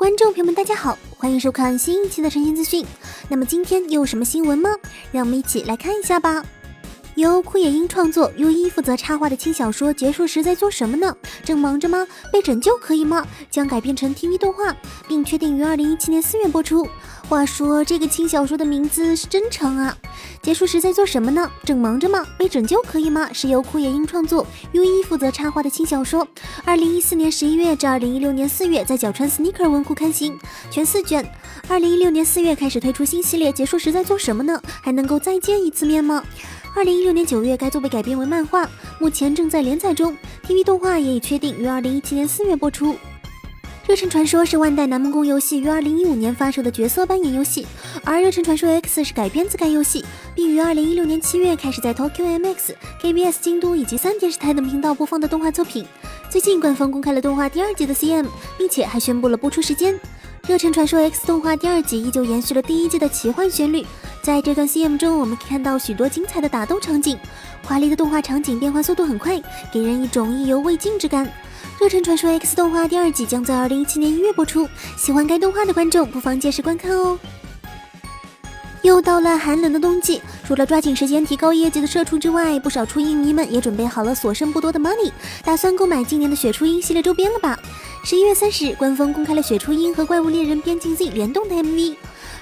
观众朋友们，大家好，欢迎收看新一期的晨间资讯。那么今天又有什么新闻吗？让我们一起来看一下吧。由枯野樱创作、优一负责插画的轻小说《结束时在做什么呢？正忙着吗？被拯救可以吗？将改编成 TV 动画，并确定于二零一七年四月播出。话说这个轻小说的名字是真长啊！结束时在做什么呢？正忙着吗？被拯救可以吗？是由枯野英创作、优一负责插画的轻小说。二零一四年十一月至二零一六年四月在角川 Sneaker 文库刊行，全四卷。二零一六年四月开始推出新系列。结束时在做什么呢？还能够再见一次面吗？二零一六年九月该作被改编为漫画，目前正在连载中。TV 动画也已确定于二零一七年四月播出。热忱传说是万代南梦宫游戏于二零一五年发售的角色扮演游戏，而热忱传说 X 是改编自该游戏，并于二零一六年七月开始在 Tokyo MX、KBS 京都以及三电视台等频道播放的动画作品。最近官方公开了动画第二季的 CM，并且还宣布了播出时间。热忱传说 X 动画第二季依旧延续了第一季的奇幻旋律，在这段 CM 中，我们可以看到许多精彩的打斗场景，华丽的动画场景变换速度很快，给人一种意犹未尽之感。热忱传说 X 动画第二季将在二零一七年一月播出，喜欢该动画的观众不妨届时观看哦。又到了寒冷的冬季，除了抓紧时间提高业绩的社畜之外，不少初音迷们也准备好了所剩不多的 money，打算购买今年的雪初音系列周边了吧？十一月三十日，官方公开了雪初音和怪物猎人边境 Z 联动的 MV。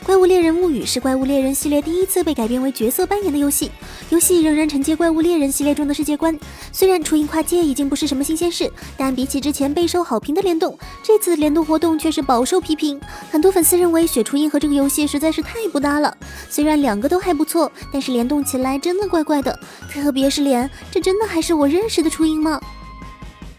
怪物猎人物语是怪物猎人系列第一次被改编为角色扮演的游戏，游戏仍然承接怪物猎人系列中的世界观。虽然初音跨界已经不是什么新鲜事，但比起之前备受好评的联动，这次联动活动却是饱受批评。很多粉丝认为雪初音和这个游戏实在是太不搭了。虽然两个都还不错，但是联动起来真的怪怪的，特别是脸，这真的还是我认识的初音吗？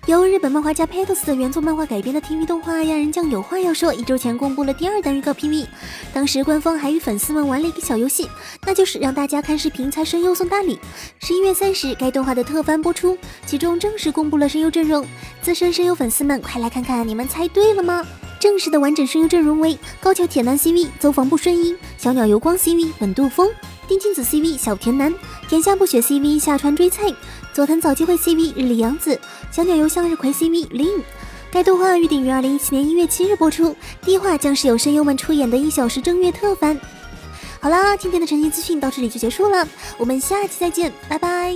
由日本漫画家 Patos 的原作漫画改编的 TV 动画《亚人酱有话要说》一周前公布了第二弹预告 PV，当时官方还与粉丝们玩了一个小游戏，那就是让大家看视频猜声优送大礼。十一月三十，该动画的特番播出，其中正式公布了声优阵容。资深声优粉丝们，快来看看你们猜对了吗？正式的完整声优阵容为高桥铁男 CV、走访不顺音、小鸟油光 CV、本渡风、丁金子 CV、小田南、田下不雪 CV、下川追菜、佐藤早机会 CV、日里阳子。小鸟游向日葵 CV Lin，该动画预定于二零一七年一月七日播出。第一话将是由声优们出演的一小时正月特番。好啦，今天的晨间资讯到这里就结束了，我们下期再见，拜拜。